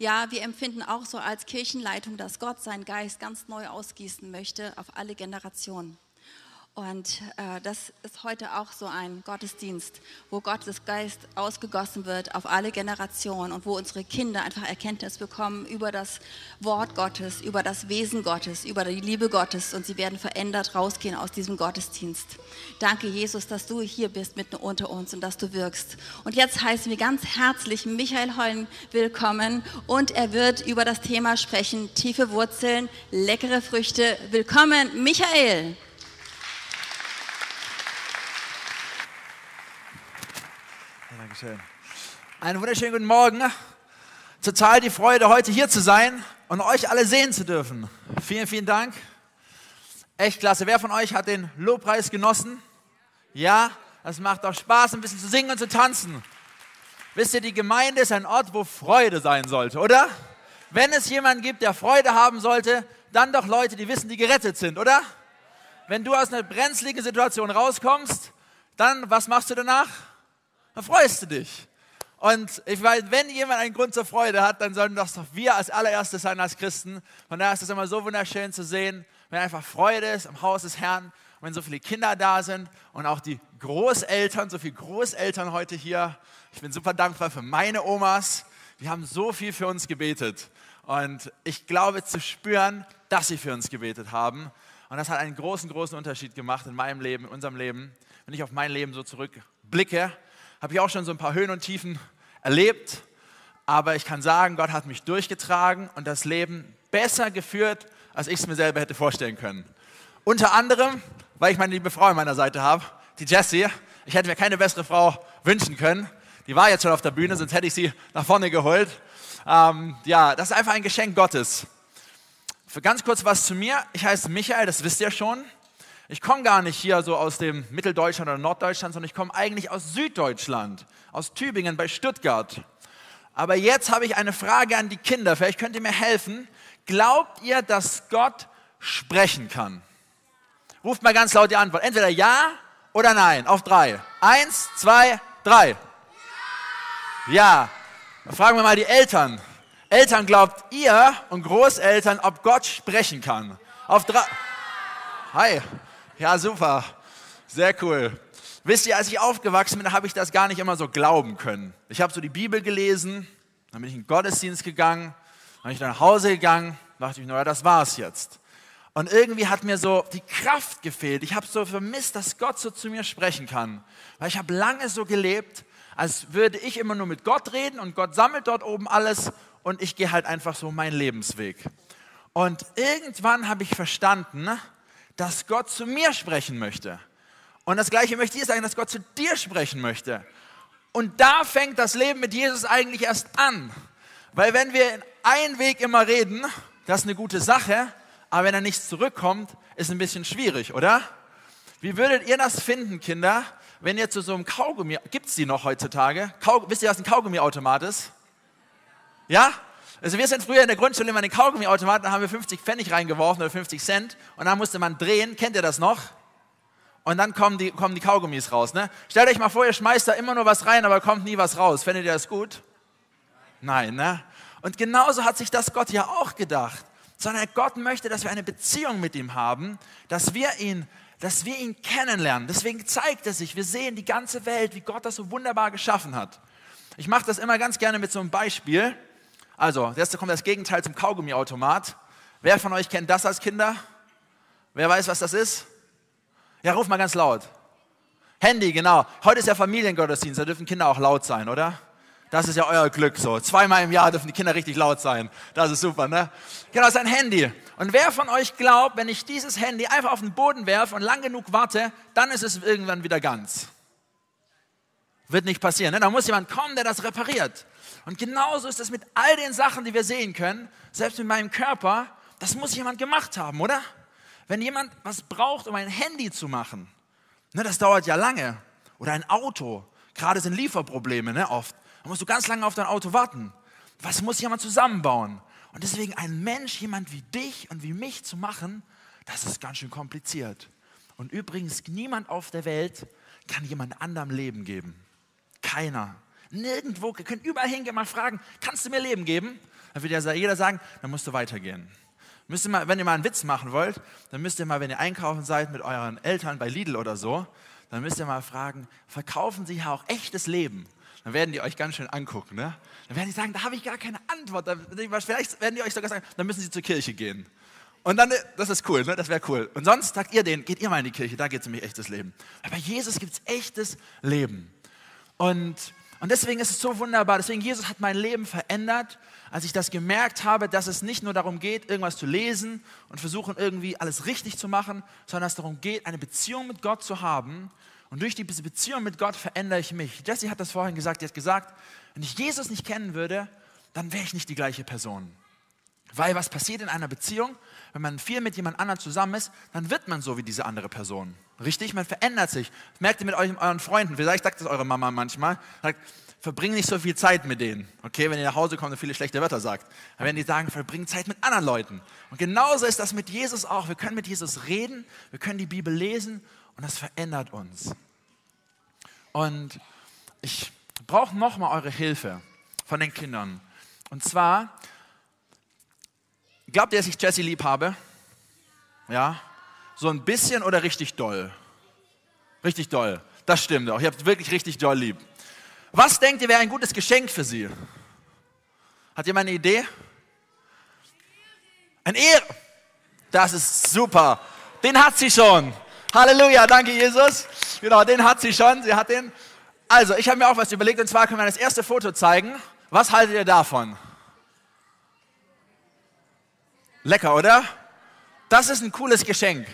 Ja, wir empfinden auch so als Kirchenleitung, dass Gott seinen Geist ganz neu ausgießen möchte auf alle Generationen. Und äh, das ist heute auch so ein Gottesdienst, wo Gottes Geist ausgegossen wird auf alle Generationen und wo unsere Kinder einfach Erkenntnis bekommen über das Wort Gottes, über das Wesen Gottes, über die Liebe Gottes und sie werden verändert rausgehen aus diesem Gottesdienst. Danke, Jesus, dass du hier bist mitten unter uns und dass du wirkst. Und jetzt heißen wir ganz herzlich Michael Hollen willkommen und er wird über das Thema sprechen, tiefe Wurzeln, leckere Früchte. Willkommen, Michael. Dankeschön. Einen wunderschönen guten Morgen. Total die Freude, heute hier zu sein und euch alle sehen zu dürfen. Vielen, vielen Dank. Echt klasse. Wer von euch hat den Lobpreis genossen? Ja, das macht auch Spaß, ein bisschen zu singen und zu tanzen. Wisst ihr, die Gemeinde ist ein Ort, wo Freude sein sollte, oder? Wenn es jemanden gibt, der Freude haben sollte, dann doch Leute, die wissen, die gerettet sind, oder? Wenn du aus einer brenzligen Situation rauskommst, dann, was machst du danach? Dann freust du dich. Und ich weiß, wenn jemand einen Grund zur Freude hat, dann sollen das doch wir als allererstes sein als Christen. Von daher ist es immer so wunderschön zu sehen, wenn einfach Freude ist im Haus des Herrn wenn so viele Kinder da sind und auch die Großeltern, so viele Großeltern heute hier. Ich bin super dankbar für meine Omas. Die haben so viel für uns gebetet. Und ich glaube zu spüren, dass sie für uns gebetet haben. Und das hat einen großen, großen Unterschied gemacht in meinem Leben, in unserem Leben. Wenn ich auf mein Leben so zurückblicke, habe ich auch schon so ein paar Höhen und Tiefen erlebt. Aber ich kann sagen, Gott hat mich durchgetragen und das Leben besser geführt, als ich es mir selber hätte vorstellen können. Unter anderem, weil ich meine liebe Frau an meiner Seite habe, die Jessie. Ich hätte mir keine bessere Frau wünschen können. Die war jetzt schon auf der Bühne, sonst hätte ich sie nach vorne geholt. Ähm, ja, das ist einfach ein Geschenk Gottes. Für ganz kurz was zu mir. Ich heiße Michael, das wisst ihr schon. Ich komme gar nicht hier so aus dem Mitteldeutschland oder Norddeutschland, sondern ich komme eigentlich aus Süddeutschland, aus Tübingen bei Stuttgart. Aber jetzt habe ich eine Frage an die Kinder. Vielleicht könnt ihr mir helfen. Glaubt ihr, dass Gott sprechen kann? Ruft mal ganz laut die Antwort. Entweder ja oder nein. Auf drei. Eins, zwei, drei. Ja. Dann fragen wir mal die Eltern. Eltern, glaubt ihr und Großeltern, ob Gott sprechen kann? Auf drei. Hi. Ja, super. Sehr cool. Wisst ihr, als ich aufgewachsen bin, habe ich das gar nicht immer so glauben können. Ich habe so die Bibel gelesen, dann bin ich in den Gottesdienst gegangen, dann bin ich nach Hause gegangen, dachte ich, naja, das war's jetzt. Und irgendwie hat mir so die Kraft gefehlt. Ich habe so vermisst, dass Gott so zu mir sprechen kann. Weil ich habe lange so gelebt, als würde ich immer nur mit Gott reden und Gott sammelt dort oben alles und ich gehe halt einfach so meinen Lebensweg. Und irgendwann habe ich verstanden, dass Gott zu mir sprechen möchte. Und das Gleiche möchte ich sagen, dass Gott zu dir sprechen möchte. Und da fängt das Leben mit Jesus eigentlich erst an. Weil wenn wir in einen Weg immer reden, das ist eine gute Sache, aber wenn er nichts zurückkommt, ist ein bisschen schwierig, oder? Wie würdet ihr das finden, Kinder, wenn ihr zu so einem Kaugummi, gibt es die noch heutzutage? Kau, wisst ihr, was ein Kaugummiautomat ist? Ja? Also wir sind früher in der Grundschule immer in den Kaugummiautomaten, da haben wir 50 Pfennig reingeworfen oder 50 Cent und dann musste man drehen. Kennt ihr das noch? Und dann kommen die, kommen die Kaugummis raus. Ne? Stellt euch mal vor, ihr schmeißt da immer nur was rein, aber kommt nie was raus. Findet ihr das gut? Nein, ne? Und genauso hat sich das Gott ja auch gedacht. Sondern Gott möchte, dass wir eine Beziehung mit ihm haben, dass wir ihn, dass wir ihn kennenlernen. Deswegen zeigt er sich. Wir sehen die ganze Welt, wie Gott das so wunderbar geschaffen hat. Ich mache das immer ganz gerne mit so einem Beispiel. Also, jetzt kommt das Gegenteil zum Kaugummiautomat. Wer von euch kennt das als Kinder? Wer weiß, was das ist? Ja, ruf mal ganz laut. Handy, genau. Heute ist ja Familiengottesdienst, da dürfen Kinder auch laut sein, oder? Das ist ja euer Glück so. Zweimal im Jahr dürfen die Kinder richtig laut sein. Das ist super, ne? Genau, das ist ein Handy. Und wer von euch glaubt, wenn ich dieses Handy einfach auf den Boden werfe und lang genug warte, dann ist es irgendwann wieder ganz? Wird nicht passieren. Ne? Da muss jemand kommen, der das repariert. Und genauso ist es mit all den Sachen, die wir sehen können, selbst mit meinem Körper, das muss jemand gemacht haben, oder? Wenn jemand was braucht, um ein Handy zu machen, ne, das dauert ja lange. Oder ein Auto, gerade sind Lieferprobleme ne, oft. Da musst du ganz lange auf dein Auto warten. Was muss jemand zusammenbauen? Und deswegen ein Mensch, jemand wie dich und wie mich zu machen, das ist ganz schön kompliziert. Und übrigens, niemand auf der Welt kann jemand anderem Leben geben. Keiner. Nirgendwo, ihr könnt überall hingehen, mal fragen, kannst du mir Leben geben? dann wird ja jeder sagen, dann musst du weitergehen. Müsst ihr mal, wenn ihr mal einen Witz machen wollt, dann müsst ihr mal, wenn ihr einkaufen seid mit euren Eltern bei Lidl oder so, dann müsst ihr mal fragen, verkaufen sie ja auch echtes Leben? Dann werden die euch ganz schön angucken. Ne? Dann werden die sagen, da habe ich gar keine Antwort. Dann, vielleicht werden die euch sogar sagen, dann müssen sie zur Kirche gehen. Und dann, das ist cool, ne? das wäre cool. Und sonst sagt ihr denen, geht ihr mal in die Kirche, da geht es nämlich echtes Leben. Aber bei Jesus gibt es echtes Leben. Und, und deswegen ist es so wunderbar. Deswegen, Jesus hat mein Leben verändert als ich das gemerkt habe, dass es nicht nur darum geht, irgendwas zu lesen und versuchen irgendwie alles richtig zu machen, sondern dass es darum geht, eine Beziehung mit Gott zu haben. Und durch diese Beziehung mit Gott verändere ich mich. Jesse hat das vorhin gesagt, sie hat gesagt, wenn ich Jesus nicht kennen würde, dann wäre ich nicht die gleiche Person. Weil was passiert in einer Beziehung, wenn man viel mit jemand anderem zusammen ist, dann wird man so wie diese andere Person. Richtig? Man verändert sich. Das merkt ihr mit euren Freunden. Vielleicht sagt das eure Mama manchmal. Sagt, verbring nicht so viel Zeit mit denen. Okay, wenn ihr nach Hause kommt und viele schlechte Wörter sagt. Dann werden die sagen, verbring Zeit mit anderen Leuten. Und genauso ist das mit Jesus auch. Wir können mit Jesus reden, wir können die Bibel lesen und das verändert uns. Und ich brauche nochmal eure Hilfe von den Kindern. Und zwar, glaubt ihr, dass ich Jesse lieb habe? Ja? So ein bisschen oder richtig doll? Richtig doll. Das stimmt auch. Ich habe wirklich richtig doll lieb. Was denkt ihr wäre ein gutes Geschenk für sie? Hat jemand eine Idee? Ein Ehre. Das ist super. Den hat sie schon. Halleluja, danke Jesus. Genau, den hat sie schon. Sie hat den. Also, ich habe mir auch was überlegt und zwar können wir das erste Foto zeigen. Was haltet ihr davon? Lecker, oder? Das ist ein cooles Geschenk.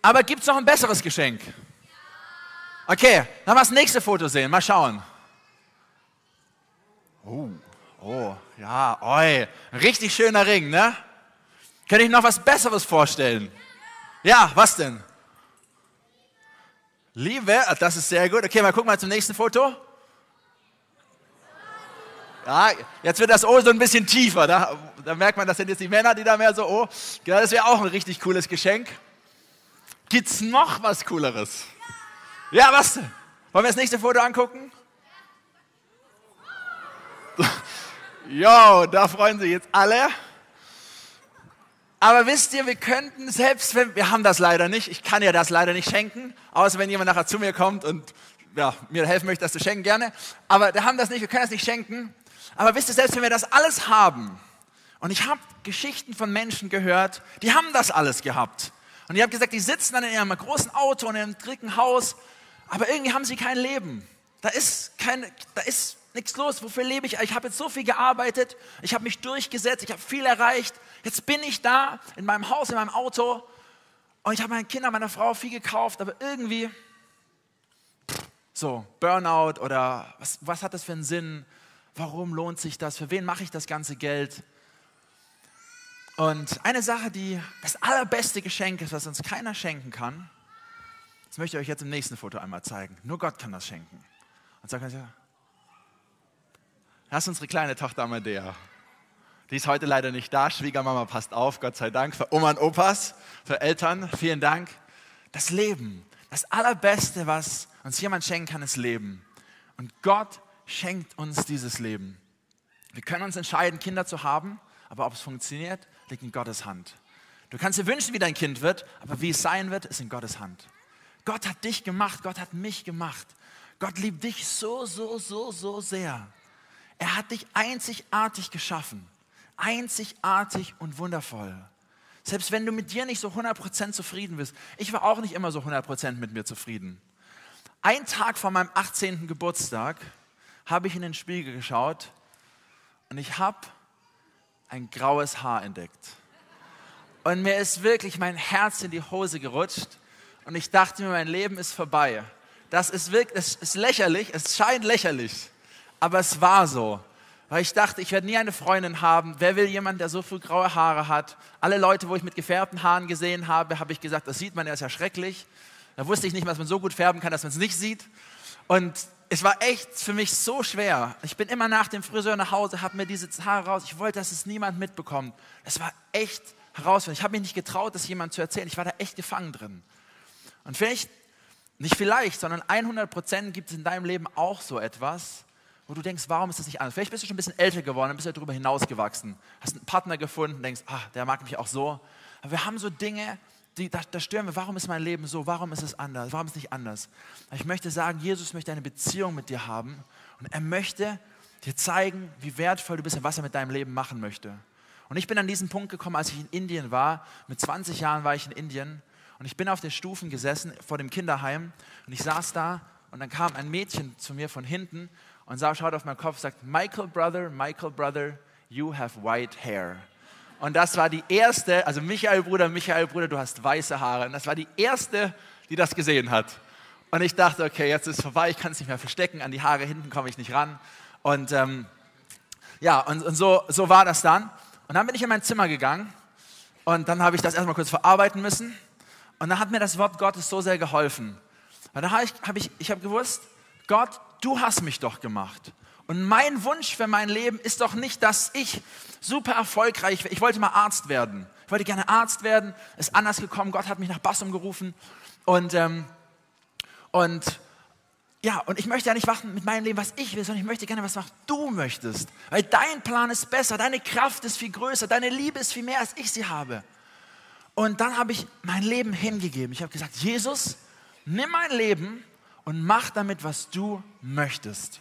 Aber gibt es noch ein besseres Geschenk? Okay, dann mal das nächste Foto sehen. Mal schauen. Oh, oh, ja, oi. Ein richtig schöner Ring, ne? Könnte ich noch was Besseres vorstellen? Ja, was denn? Liebe, das ist sehr gut. Okay, mal gucken mal zum nächsten Foto. Ja, jetzt wird das O so ein bisschen tiefer. Da, da merkt man, das sind jetzt die Männer, die da mehr so, oh, ja, das wäre auch ein richtig cooles Geschenk. Gibt es noch was Cooleres? Ja, was? Wollen wir das nächste Foto angucken? Jo, da freuen sich jetzt alle. Aber wisst ihr, wir könnten, selbst wenn, wir haben das leider nicht, ich kann ja das leider nicht schenken, außer wenn jemand nachher zu mir kommt und ja, mir helfen möchte, das zu schenken, gerne. Aber wir haben das nicht, wir können das nicht schenken. Aber wisst ihr, selbst wenn wir das alles haben, und ich habe Geschichten von Menschen gehört, die haben das alles gehabt. Und ich habe gesagt, die sitzen dann in ihrem großen Auto und in einem dicken Haus aber irgendwie haben sie kein Leben. Da ist, kein, da ist nichts los. Wofür lebe ich? Ich habe jetzt so viel gearbeitet, ich habe mich durchgesetzt, ich habe viel erreicht. Jetzt bin ich da in meinem Haus, in meinem Auto und ich habe meinen Kindern, meiner Frau viel gekauft, aber irgendwie so Burnout oder was, was hat das für einen Sinn? Warum lohnt sich das? Für wen mache ich das ganze Geld? Und eine Sache, die das allerbeste Geschenk ist, was uns keiner schenken kann, das möchte ich euch jetzt im nächsten Foto einmal zeigen. Nur Gott kann das schenken. Und sagt ja, das ist unsere kleine Tochter Amadea. Die ist heute leider nicht da. Schwiegermama passt auf, Gott sei Dank. Für Oma und Opas, für Eltern, vielen Dank. Das Leben, das Allerbeste, was uns jemand schenken kann, ist Leben. Und Gott schenkt uns dieses Leben. Wir können uns entscheiden, Kinder zu haben, aber ob es funktioniert, liegt in Gottes Hand. Du kannst dir wünschen, wie dein Kind wird, aber wie es sein wird, ist in Gottes Hand. Gott hat dich gemacht, Gott hat mich gemacht. Gott liebt dich so, so, so, so sehr. Er hat dich einzigartig geschaffen. Einzigartig und wundervoll. Selbst wenn du mit dir nicht so 100% zufrieden bist. Ich war auch nicht immer so 100% mit mir zufrieden. Ein Tag vor meinem 18. Geburtstag habe ich in den Spiegel geschaut und ich habe ein graues Haar entdeckt. Und mir ist wirklich mein Herz in die Hose gerutscht und ich dachte mir, mein Leben ist vorbei. Das ist wirklich, es ist lächerlich, es scheint lächerlich, aber es war so. Weil ich dachte, ich werde nie eine Freundin haben. Wer will jemanden, der so viel graue Haare hat? Alle Leute, wo ich mit gefärbten Haaren gesehen habe, habe ich gesagt, das sieht man, er ist ja schrecklich. Da wusste ich nicht, dass man so gut färben kann, dass man es nicht sieht. Und es war echt für mich so schwer. Ich bin immer nach dem Friseur nach Hause, habe mir diese Haare raus. Ich wollte, dass es niemand mitbekommt. Es war echt herausfordernd. Ich habe mich nicht getraut, das jemand zu erzählen. Ich war da echt gefangen drin. Und vielleicht, nicht vielleicht, sondern 100 Prozent gibt es in deinem Leben auch so etwas, wo du denkst, warum ist das nicht anders? Vielleicht bist du schon ein bisschen älter geworden, bist du darüber hinausgewachsen, hast einen Partner gefunden, denkst, ah, der mag mich auch so. Aber wir haben so Dinge, die, da, da stören wir, warum ist mein Leben so, warum ist es anders, warum ist es nicht anders? Ich möchte sagen, Jesus möchte eine Beziehung mit dir haben und er möchte dir zeigen, wie wertvoll du bist und was er mit deinem Leben machen möchte. Und ich bin an diesen Punkt gekommen, als ich in Indien war. Mit 20 Jahren war ich in Indien und ich bin auf den Stufen gesessen vor dem Kinderheim und ich saß da und dann kam ein Mädchen zu mir von hinten und sah, schaut auf meinen Kopf und sagt, Michael Brother, Michael Brother, you have white hair. Und das war die erste, also Michael Bruder, Michael Bruder, du hast weiße Haare. Und das war die erste, die das gesehen hat. Und ich dachte, okay, jetzt ist es vorbei, ich kann es nicht mehr verstecken, an die Haare hinten komme ich nicht ran. Und ähm, ja, und, und so, so war das dann. Und dann bin ich in mein Zimmer gegangen und dann habe ich das erstmal kurz verarbeiten müssen. Und dann hat mir das Wort Gottes so sehr geholfen. Weil da habe ich, hab ich, ich habe gewusst, Gott, du hast mich doch gemacht. Und mein Wunsch für mein Leben ist doch nicht, dass ich super erfolgreich werde. Ich wollte mal Arzt werden. Ich wollte gerne Arzt werden. Ist anders gekommen. Gott hat mich nach Bassum gerufen. Und, ähm, und ja, und ich möchte ja nicht machen mit meinem Leben, was ich will, sondern ich möchte gerne, was du möchtest. Weil dein Plan ist besser, deine Kraft ist viel größer, deine Liebe ist viel mehr, als ich sie habe. Und dann habe ich mein Leben hingegeben. Ich habe gesagt, Jesus, nimm mein Leben und mach damit, was du möchtest.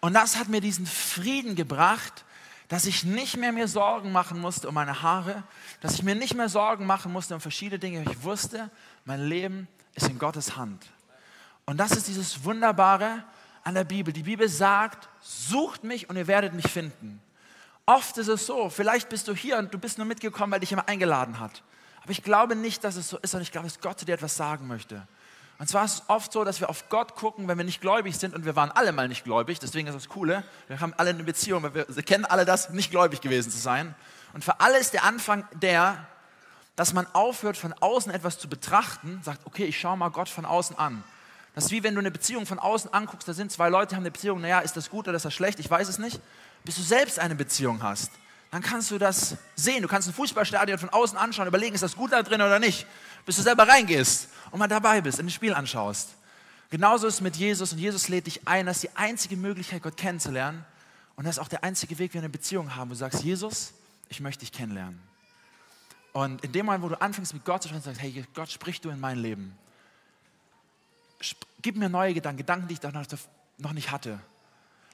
Und das hat mir diesen Frieden gebracht, dass ich nicht mehr mir Sorgen machen musste um meine Haare, dass ich mir nicht mehr Sorgen machen musste um verschiedene Dinge. Ich wusste, mein Leben ist in Gottes Hand. Und das ist dieses Wunderbare an der Bibel. Die Bibel sagt, sucht mich und ihr werdet mich finden. Oft ist es so, vielleicht bist du hier und du bist nur mitgekommen, weil dich jemand eingeladen hat. Aber ich glaube nicht, dass es so ist, sondern ich glaube, dass Gott dir etwas sagen möchte. Und zwar ist es oft so, dass wir auf Gott gucken, wenn wir nicht gläubig sind und wir waren alle mal nicht gläubig, deswegen ist das Coole, wir haben alle eine Beziehung, wir kennen alle das, nicht gläubig gewesen zu sein. Und für alle ist der Anfang der, dass man aufhört, von außen etwas zu betrachten, sagt, okay, ich schaue mal Gott von außen an. Das ist wie wenn du eine Beziehung von außen anguckst, da sind zwei Leute, haben eine Beziehung, naja, ist das gut oder ist das schlecht, ich weiß es nicht. Bis du selbst eine Beziehung hast, dann kannst du das sehen. Du kannst ein Fußballstadion von außen anschauen, überlegen, ist das gut da drin oder nicht. Bis du selber reingehst und mal dabei bist, in das Spiel anschaust. Genauso ist es mit Jesus und Jesus lädt dich ein, das ist die einzige Möglichkeit, Gott kennenzulernen. Und das ist auch der einzige Weg, wie wir eine Beziehung haben, wo du sagst, Jesus, ich möchte dich kennenlernen. Und in dem Moment, wo du anfängst mit Gott zu sprechen, sagst, hey Gott, sprich du in mein Leben gib mir neue Gedanken, Gedanken, die ich noch nicht hatte.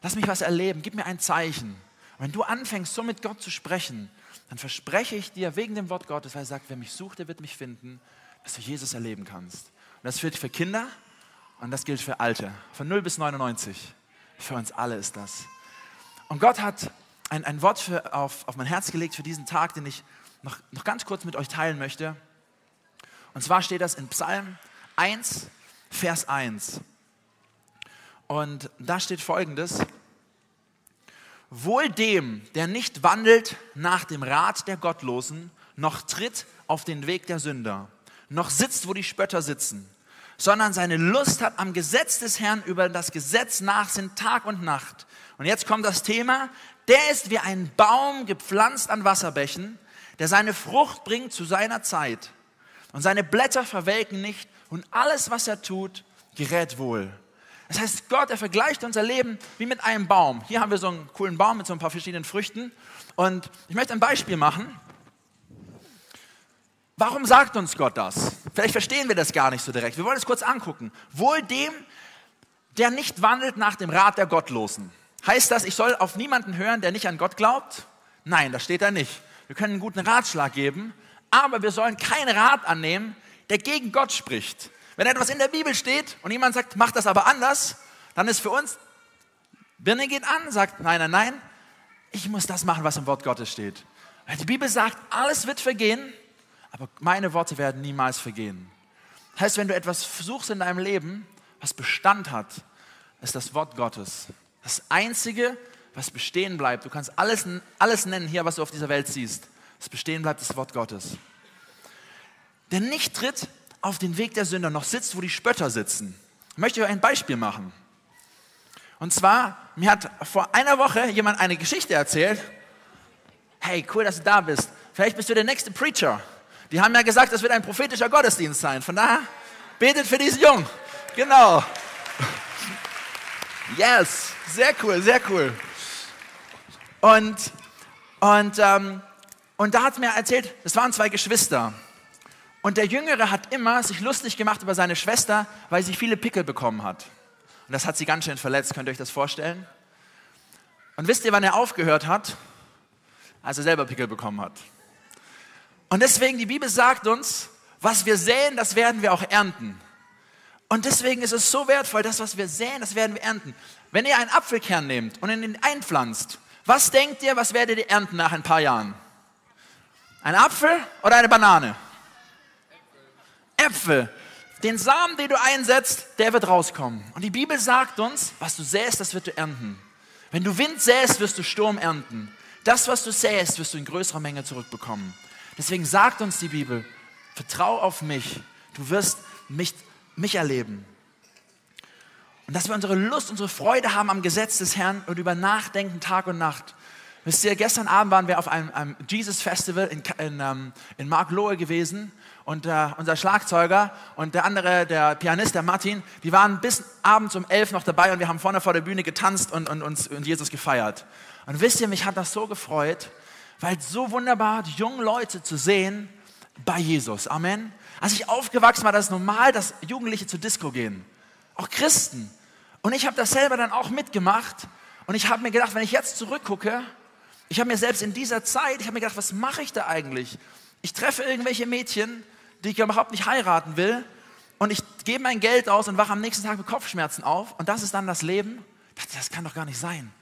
Lass mich was erleben, gib mir ein Zeichen. Und wenn du anfängst, so mit Gott zu sprechen, dann verspreche ich dir wegen dem Wort Gottes, weil er sagt, wer mich sucht, der wird mich finden, dass du Jesus erleben kannst. Und das gilt für Kinder und das gilt für Alte, von 0 bis 99. Für uns alle ist das. Und Gott hat ein, ein Wort für, auf, auf mein Herz gelegt für diesen Tag, den ich noch, noch ganz kurz mit euch teilen möchte. Und zwar steht das in Psalm 1, Vers 1. Und da steht folgendes. Wohl dem, der nicht wandelt nach dem Rat der Gottlosen, noch tritt auf den Weg der Sünder, noch sitzt, wo die Spötter sitzen, sondern seine Lust hat am Gesetz des Herrn über das Gesetz nach sind Tag und Nacht. Und jetzt kommt das Thema, der ist wie ein Baum gepflanzt an Wasserbächen, der seine Frucht bringt zu seiner Zeit. Und seine Blätter verwelken nicht und alles, was er tut, gerät wohl. Das heißt, Gott, er vergleicht unser Leben wie mit einem Baum. Hier haben wir so einen coolen Baum mit so ein paar verschiedenen Früchten. Und ich möchte ein Beispiel machen. Warum sagt uns Gott das? Vielleicht verstehen wir das gar nicht so direkt. Wir wollen es kurz angucken. Wohl dem, der nicht wandelt nach dem Rat der Gottlosen. Heißt das, ich soll auf niemanden hören, der nicht an Gott glaubt? Nein, das steht da nicht. Wir können einen guten Ratschlag geben, aber wir sollen keinen Rat annehmen, der gegen Gott spricht. Wenn etwas in der Bibel steht und jemand sagt, mach das aber anders, dann ist für uns, Birne geht an, sagt, nein, nein, nein, ich muss das machen, was im Wort Gottes steht. Weil die Bibel sagt, alles wird vergehen, aber meine Worte werden niemals vergehen. Heißt, wenn du etwas suchst in deinem Leben, was Bestand hat, ist das Wort Gottes. Das Einzige, was bestehen bleibt. Du kannst alles, alles nennen hier, was du auf dieser Welt siehst. Das bestehen bleibt das Wort Gottes. Der nicht tritt auf den Weg der Sünder, noch sitzt, wo die Spötter sitzen. Ich möchte euch ein Beispiel machen. Und zwar, mir hat vor einer Woche jemand eine Geschichte erzählt. Hey, cool, dass du da bist. Vielleicht bist du der nächste Preacher. Die haben ja gesagt, das wird ein prophetischer Gottesdienst sein. Von daher, betet für diesen Jungen. Genau. Yes, sehr cool, sehr cool. Und, und, ähm, und da hat mir erzählt, es waren zwei Geschwister. Und der Jüngere hat immer sich lustig gemacht über seine Schwester, weil sie viele Pickel bekommen hat. Und das hat sie ganz schön verletzt, könnt ihr euch das vorstellen? Und wisst ihr, wann er aufgehört hat? Als er selber Pickel bekommen hat. Und deswegen, die Bibel sagt uns, was wir säen, das werden wir auch ernten. Und deswegen ist es so wertvoll, das, was wir säen, das werden wir ernten. Wenn ihr einen Apfelkern nehmt und ihn einpflanzt, was denkt ihr, was werdet ihr ernten nach ein paar Jahren? Ein Apfel oder eine Banane? Äpfel. Den Samen, den du einsetzt, der wird rauskommen. Und die Bibel sagt uns, was du säst, das wird du ernten. Wenn du Wind säst, wirst du Sturm ernten. Das, was du säst, wirst du in größerer Menge zurückbekommen. Deswegen sagt uns die Bibel, vertrau auf mich. Du wirst mich mich erleben. Und dass wir unsere Lust, unsere Freude haben am Gesetz des Herrn und über Nachdenken Tag und Nacht. Wisst ihr, gestern Abend waren wir auf einem, einem Jesus Festival in, in, ähm, in Mark Lohe gewesen und äh, unser Schlagzeuger und der andere, der Pianist, der Martin, die waren bis abends um elf noch dabei und wir haben vorne vor der Bühne getanzt und, und, und, und Jesus gefeiert. Und wisst ihr, mich hat das so gefreut, weil so wunderbar die jungen Leute zu sehen bei Jesus. Amen. Als ich aufgewachsen war, das ist normal, dass Jugendliche zur Disco gehen. Auch Christen. Und ich habe das selber dann auch mitgemacht. Und ich habe mir gedacht, wenn ich jetzt zurückgucke, ich habe mir selbst in dieser Zeit, ich habe mir gedacht, was mache ich da eigentlich? Ich treffe irgendwelche Mädchen, die ich überhaupt nicht heiraten will. Und ich gebe mein Geld aus und wache am nächsten Tag mit Kopfschmerzen auf. Und das ist dann das Leben. Ich dachte, das kann doch gar nicht sein.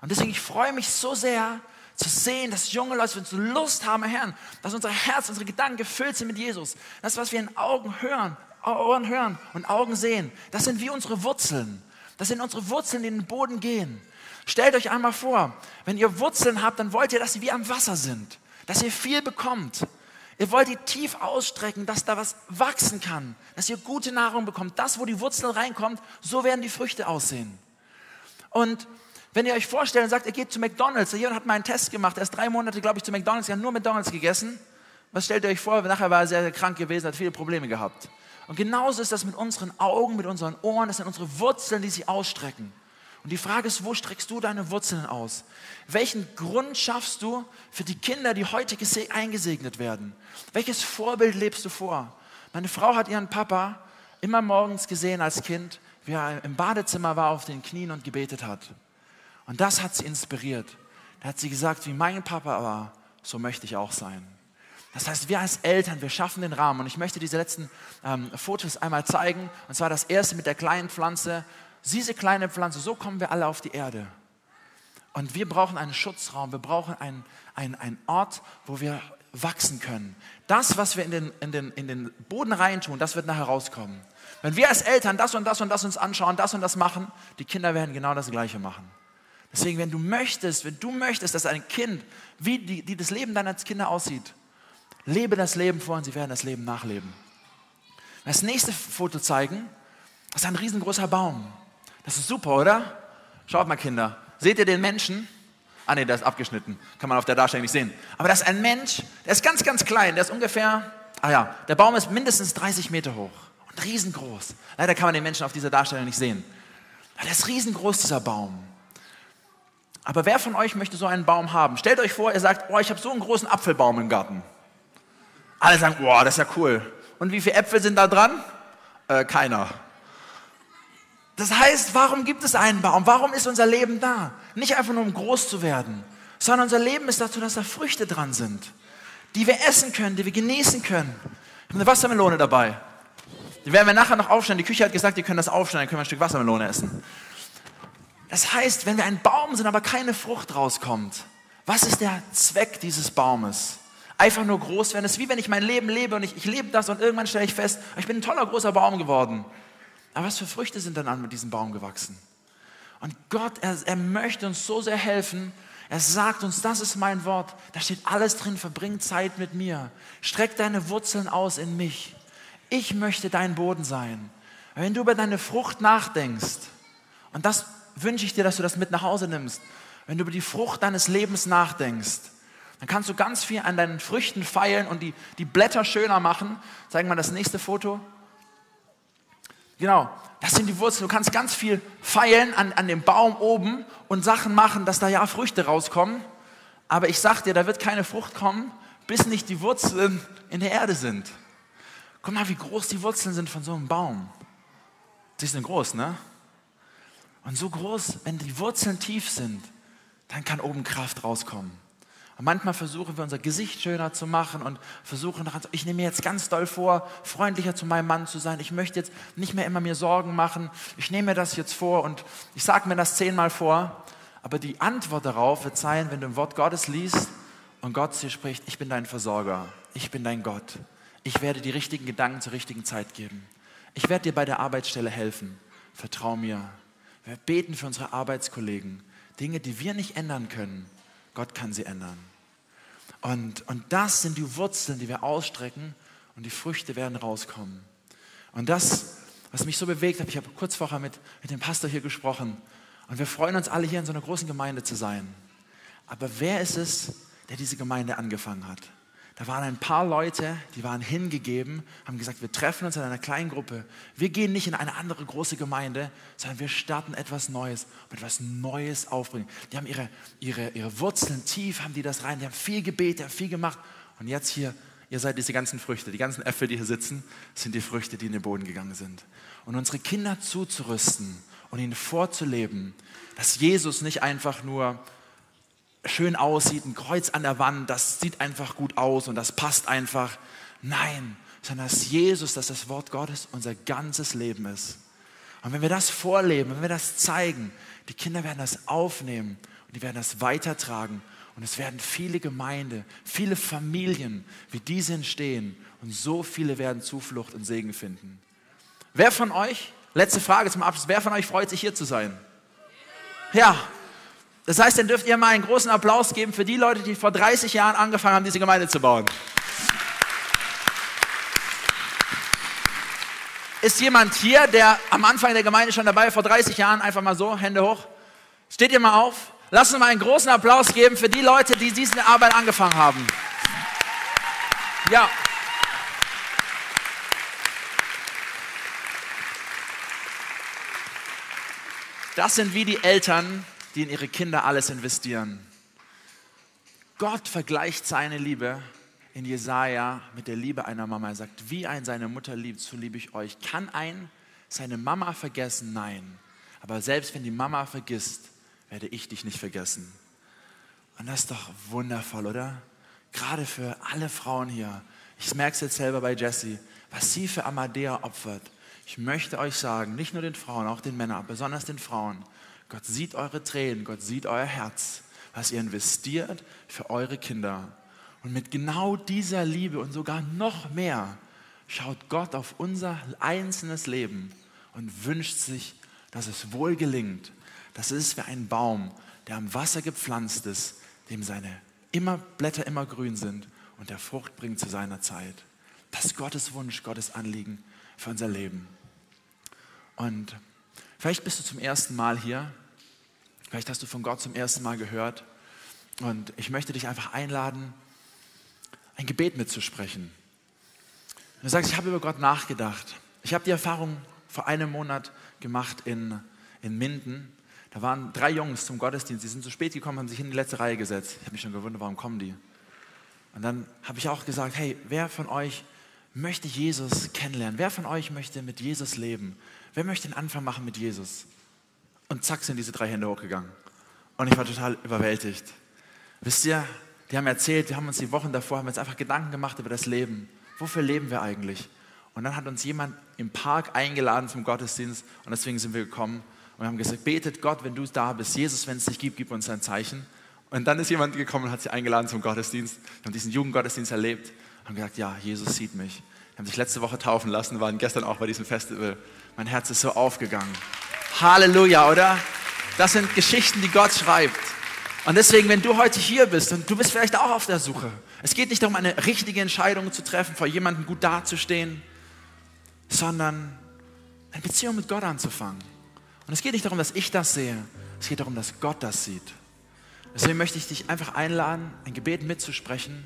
Und deswegen, ich freue mich so sehr, zu sehen, dass junge Leute, wir Lust haben, Herrn, dass unser Herz, unsere Gedanken gefüllt sind mit Jesus. Das, was wir in Augen hören, Ohren hören und Augen sehen, das sind wie unsere Wurzeln. Das sind unsere Wurzeln, die in den Boden gehen. Stellt euch einmal vor, wenn ihr Wurzeln habt, dann wollt ihr, dass sie wie am Wasser sind, dass ihr viel bekommt. Ihr wollt die tief ausstrecken, dass da was wachsen kann, dass ihr gute Nahrung bekommt. Das, wo die Wurzel reinkommt, so werden die Früchte aussehen. Und wenn ihr euch vorstellt und sagt, ihr geht zu McDonalds, jemand hat mal einen Test gemacht, er ist drei Monate, glaube ich, zu McDonalds, er hat nur McDonalds gegessen. Was stellt ihr euch vor? Nachher war er sehr, sehr krank gewesen, hat viele Probleme gehabt. Und genauso ist das mit unseren Augen, mit unseren Ohren, das sind unsere Wurzeln, die sich ausstrecken. Und die Frage ist, wo streckst du deine Wurzeln aus? Welchen Grund schaffst du für die Kinder, die heute eingesegnet werden? Welches Vorbild lebst du vor? Meine Frau hat ihren Papa immer morgens gesehen als Kind, wie er im Badezimmer war, auf den Knien und gebetet hat. Und das hat sie inspiriert. Da hat sie gesagt, wie mein Papa war, so möchte ich auch sein. Das heißt, wir als Eltern, wir schaffen den Rahmen. Und ich möchte diese letzten ähm, Fotos einmal zeigen. Und zwar das erste mit der kleinen Pflanze. Diese kleine Pflanze, so kommen wir alle auf die Erde. Und wir brauchen einen Schutzraum, wir brauchen einen, einen, einen Ort, wo wir wachsen können. Das, was wir in den, in, den, in den Boden reintun, das wird nachher rauskommen. Wenn wir als Eltern das und das und das uns anschauen, das und das machen, die Kinder werden genau das Gleiche machen. Deswegen, wenn du möchtest, wenn du möchtest, dass ein Kind, wie die, die das Leben deiner Kinder aussieht, lebe das Leben vor und sie werden das Leben nachleben. Das nächste Foto zeigen, das ist ein riesengroßer Baum. Das ist super, oder? Schaut mal, Kinder. Seht ihr den Menschen? Ah ne, der ist abgeschnitten. Kann man auf der Darstellung nicht sehen. Aber das ist ein Mensch, der ist ganz, ganz klein. Der ist ungefähr, ah ja, der Baum ist mindestens 30 Meter hoch und riesengroß. Leider kann man den Menschen auf dieser Darstellung nicht sehen. Aber der ist riesengroß, dieser Baum. Aber wer von euch möchte so einen Baum haben? Stellt euch vor, ihr sagt, oh, ich habe so einen großen Apfelbaum im Garten. Alle sagen, oh, das ist ja cool. Und wie viele Äpfel sind da dran? Äh, keiner. Das heißt, warum gibt es einen Baum? Warum ist unser Leben da? Nicht einfach nur, um groß zu werden, sondern unser Leben ist dazu, dass da Früchte dran sind, die wir essen können, die wir genießen können. Ich habe eine Wassermelone dabei. Die werden wir nachher noch aufschneiden. Die Küche hat gesagt, die können das aufschneiden, können wir ein Stück Wassermelone essen. Das heißt, wenn wir ein Baum sind, aber keine Frucht rauskommt, was ist der Zweck dieses Baumes? Einfach nur groß werden. Es ist wie wenn ich mein Leben lebe und ich, ich lebe das und irgendwann stelle ich fest, ich bin ein toller großer Baum geworden. Aber was für Früchte sind dann an mit diesem Baum gewachsen? Und Gott, er, er möchte uns so sehr helfen. Er sagt uns, das ist mein Wort. Da steht alles drin, verbring Zeit mit mir. Streck deine Wurzeln aus in mich. Ich möchte dein Boden sein. Wenn du über deine Frucht nachdenkst, und das wünsche ich dir, dass du das mit nach Hause nimmst. Wenn du über die Frucht deines Lebens nachdenkst, dann kannst du ganz viel an deinen Früchten feilen und die, die Blätter schöner machen. Zeigen wir das nächste Foto. Genau, das sind die Wurzeln. Du kannst ganz viel feilen an, an dem Baum oben und Sachen machen, dass da ja Früchte rauskommen. Aber ich sag dir, da wird keine Frucht kommen, bis nicht die Wurzeln in der Erde sind. Guck mal, wie groß die Wurzeln sind von so einem Baum. Sie sind groß, ne? Und so groß, wenn die Wurzeln tief sind, dann kann oben Kraft rauskommen. Und manchmal versuchen wir unser Gesicht schöner zu machen und versuchen, ich nehme mir jetzt ganz doll vor, freundlicher zu meinem Mann zu sein. Ich möchte jetzt nicht mehr immer mir Sorgen machen. Ich nehme mir das jetzt vor und ich sage mir das zehnmal vor. Aber die Antwort darauf wird sein, wenn du im Wort Gottes liest und Gott zu dir spricht, ich bin dein Versorger, ich bin dein Gott. Ich werde die richtigen Gedanken zur richtigen Zeit geben. Ich werde dir bei der Arbeitsstelle helfen. Vertrau mir. Wir beten für unsere Arbeitskollegen. Dinge, die wir nicht ändern können. Gott kann sie ändern. Und, und das sind die Wurzeln, die wir ausstrecken und die Früchte werden rauskommen. Und das, was mich so bewegt hat, ich habe kurz vorher mit, mit dem Pastor hier gesprochen und wir freuen uns alle hier in so einer großen Gemeinde zu sein. Aber wer ist es, der diese Gemeinde angefangen hat? Da waren ein paar Leute, die waren hingegeben, haben gesagt, wir treffen uns in einer kleinen Gruppe. Wir gehen nicht in eine andere große Gemeinde, sondern wir starten etwas Neues etwas Neues aufbringen. Die haben ihre, ihre, ihre Wurzeln tief, haben die das rein, die haben viel gebetet, haben viel gemacht. Und jetzt hier, ihr seid diese ganzen Früchte, die ganzen Äpfel, die hier sitzen, sind die Früchte, die in den Boden gegangen sind. Und unsere Kinder zuzurüsten und ihnen vorzuleben, dass Jesus nicht einfach nur schön aussieht, ein Kreuz an der Wand, das sieht einfach gut aus und das passt einfach. Nein, sondern dass Jesus, dass das Wort Gottes unser ganzes Leben ist. Und wenn wir das vorleben, wenn wir das zeigen, die Kinder werden das aufnehmen und die werden das weitertragen. Und es werden viele Gemeinden, viele Familien wie diese entstehen und so viele werden Zuflucht und Segen finden. Wer von euch, letzte Frage zum Abschluss, wer von euch freut sich hier zu sein? Ja, das heißt, dann dürft ihr mal einen großen Applaus geben für die Leute, die vor 30 Jahren angefangen haben, diese Gemeinde zu bauen. Ist jemand hier, der am Anfang der Gemeinde schon dabei, vor 30 Jahren, einfach mal so, Hände hoch. Steht ihr mal auf. Lasst uns mal einen großen Applaus geben für die Leute, die diese Arbeit angefangen haben. Ja. Das sind wie die Eltern, die in ihre Kinder alles investieren. Gott vergleicht seine Liebe in Jesaja mit der Liebe einer Mama. Er sagt, wie ein seine Mutter liebt, so liebe ich euch. Kann ein seine Mama vergessen? Nein. Aber selbst wenn die Mama vergisst, werde ich dich nicht vergessen. Und das ist doch wundervoll, oder? Gerade für alle Frauen hier. Ich merke es jetzt selber bei Jessie, was sie für Amadea opfert. Ich möchte euch sagen, nicht nur den Frauen, auch den Männern, besonders den Frauen, Gott sieht eure Tränen, Gott sieht euer Herz, was ihr investiert für eure Kinder. Und mit genau dieser Liebe und sogar noch mehr schaut Gott auf unser einzelnes Leben und wünscht sich, dass es wohl gelingt. Das ist wie ein Baum, der am Wasser gepflanzt ist, dem seine immer Blätter immer grün sind und der Frucht bringt zu seiner Zeit. Das ist Gottes Wunsch, Gottes Anliegen für unser Leben. Und vielleicht bist du zum ersten Mal hier Vielleicht hast du von Gott zum ersten Mal gehört. Und ich möchte dich einfach einladen, ein Gebet mitzusprechen. Du sagst, ich habe über Gott nachgedacht. Ich habe die Erfahrung vor einem Monat gemacht in, in Minden. Da waren drei Jungs zum Gottesdienst, die sind zu spät gekommen, haben sich in die letzte Reihe gesetzt. Ich habe mich schon gewundert, warum kommen die? Und dann habe ich auch gesagt, hey, wer von euch möchte Jesus kennenlernen? Wer von euch möchte mit Jesus leben? Wer möchte den Anfang machen mit Jesus? Und zack sind diese drei Hände hochgegangen. Und ich war total überwältigt. Wisst ihr, die haben erzählt, wir haben uns die Wochen davor, haben uns einfach Gedanken gemacht über das Leben. Wofür leben wir eigentlich? Und dann hat uns jemand im Park eingeladen zum Gottesdienst und deswegen sind wir gekommen und haben gesagt, betet Gott, wenn du da bist. Jesus, wenn es dich gibt, gib uns ein Zeichen. Und dann ist jemand gekommen und hat sie eingeladen zum Gottesdienst. Wir haben diesen Jugendgottesdienst erlebt haben gesagt, ja, Jesus sieht mich. Die haben sich letzte Woche taufen lassen, waren gestern auch bei diesem Festival. Mein Herz ist so aufgegangen. Halleluja, oder? Das sind Geschichten, die Gott schreibt. Und deswegen, wenn du heute hier bist und du bist vielleicht auch auf der Suche, es geht nicht darum, eine richtige Entscheidung zu treffen, vor jemandem gut dazustehen, sondern eine Beziehung mit Gott anzufangen. Und es geht nicht darum, dass ich das sehe, es geht darum, dass Gott das sieht. Deswegen möchte ich dich einfach einladen, ein Gebet mitzusprechen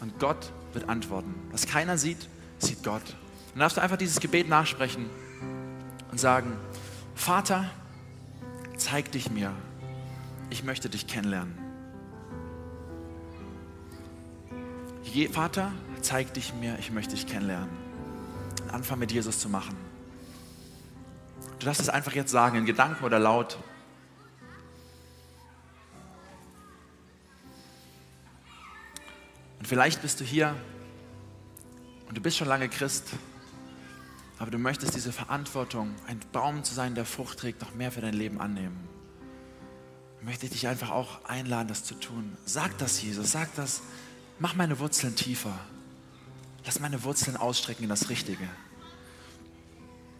und Gott wird antworten. Was keiner sieht, sieht Gott. Dann darfst du einfach dieses Gebet nachsprechen. und sagen, Vater, zeig dich mir. Ich möchte dich kennenlernen. Je, Vater, zeig dich mir, ich möchte dich kennenlernen. Anfang mit Jesus zu machen. Du darfst es einfach jetzt sagen, in Gedanken oder laut. Vielleicht bist du hier und du bist schon lange Christ, aber du möchtest diese Verantwortung, ein Baum zu sein, der Frucht trägt, noch mehr für dein Leben annehmen. Dann möchte ich dich einfach auch einladen, das zu tun. Sag das, Jesus, sag das. Mach meine Wurzeln tiefer. Lass meine Wurzeln ausstrecken in das Richtige.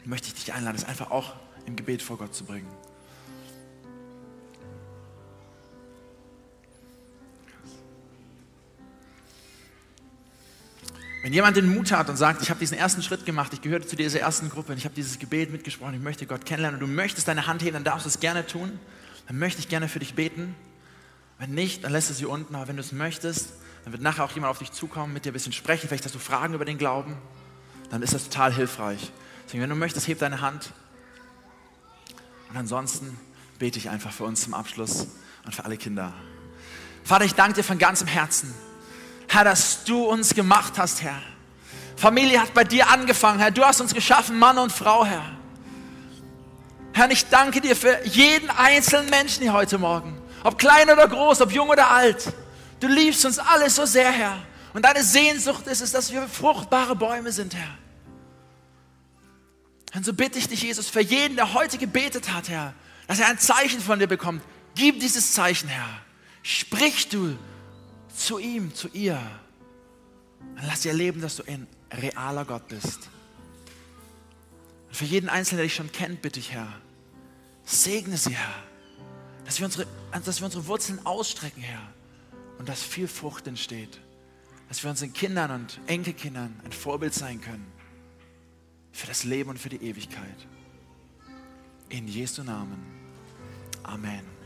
Dann möchte ich dich einladen, das einfach auch im Gebet vor Gott zu bringen. Wenn jemand den Mut hat und sagt, ich habe diesen ersten Schritt gemacht, ich gehörte zu dieser ersten Gruppe und ich habe dieses Gebet mitgesprochen, ich möchte Gott kennenlernen und du möchtest deine Hand heben, dann darfst du es gerne tun. Dann möchte ich gerne für dich beten. Wenn nicht, dann lässt du sie unten. Aber wenn du es möchtest, dann wird nachher auch jemand auf dich zukommen, mit dir ein bisschen sprechen. Vielleicht hast du Fragen über den Glauben. Dann ist das total hilfreich. Deswegen, wenn du möchtest, heb deine Hand. Und ansonsten bete ich einfach für uns zum Abschluss und für alle Kinder. Vater, ich danke dir von ganzem Herzen Herr, dass du uns gemacht hast, Herr. Familie hat bei dir angefangen, Herr. Du hast uns geschaffen, Mann und Frau, Herr. Herr, ich danke dir für jeden einzelnen Menschen hier heute Morgen. Ob klein oder groß, ob jung oder alt. Du liebst uns alle so sehr, Herr. Und deine Sehnsucht ist es, dass wir fruchtbare Bäume sind, Herr. Und so bitte ich dich, Jesus, für jeden, der heute gebetet hat, Herr, dass er ein Zeichen von dir bekommt. Gib dieses Zeichen, Herr. Sprich du zu ihm, zu ihr. Dann lass sie erleben, dass du ein realer Gott bist. Und für jeden Einzelnen, der dich schon kennt, bitte ich, Herr, segne sie, Herr, dass wir unsere, dass wir unsere Wurzeln ausstrecken, Herr, und dass viel Frucht entsteht. Dass wir unseren Kindern und Enkelkindern ein Vorbild sein können für das Leben und für die Ewigkeit. In Jesu Namen. Amen.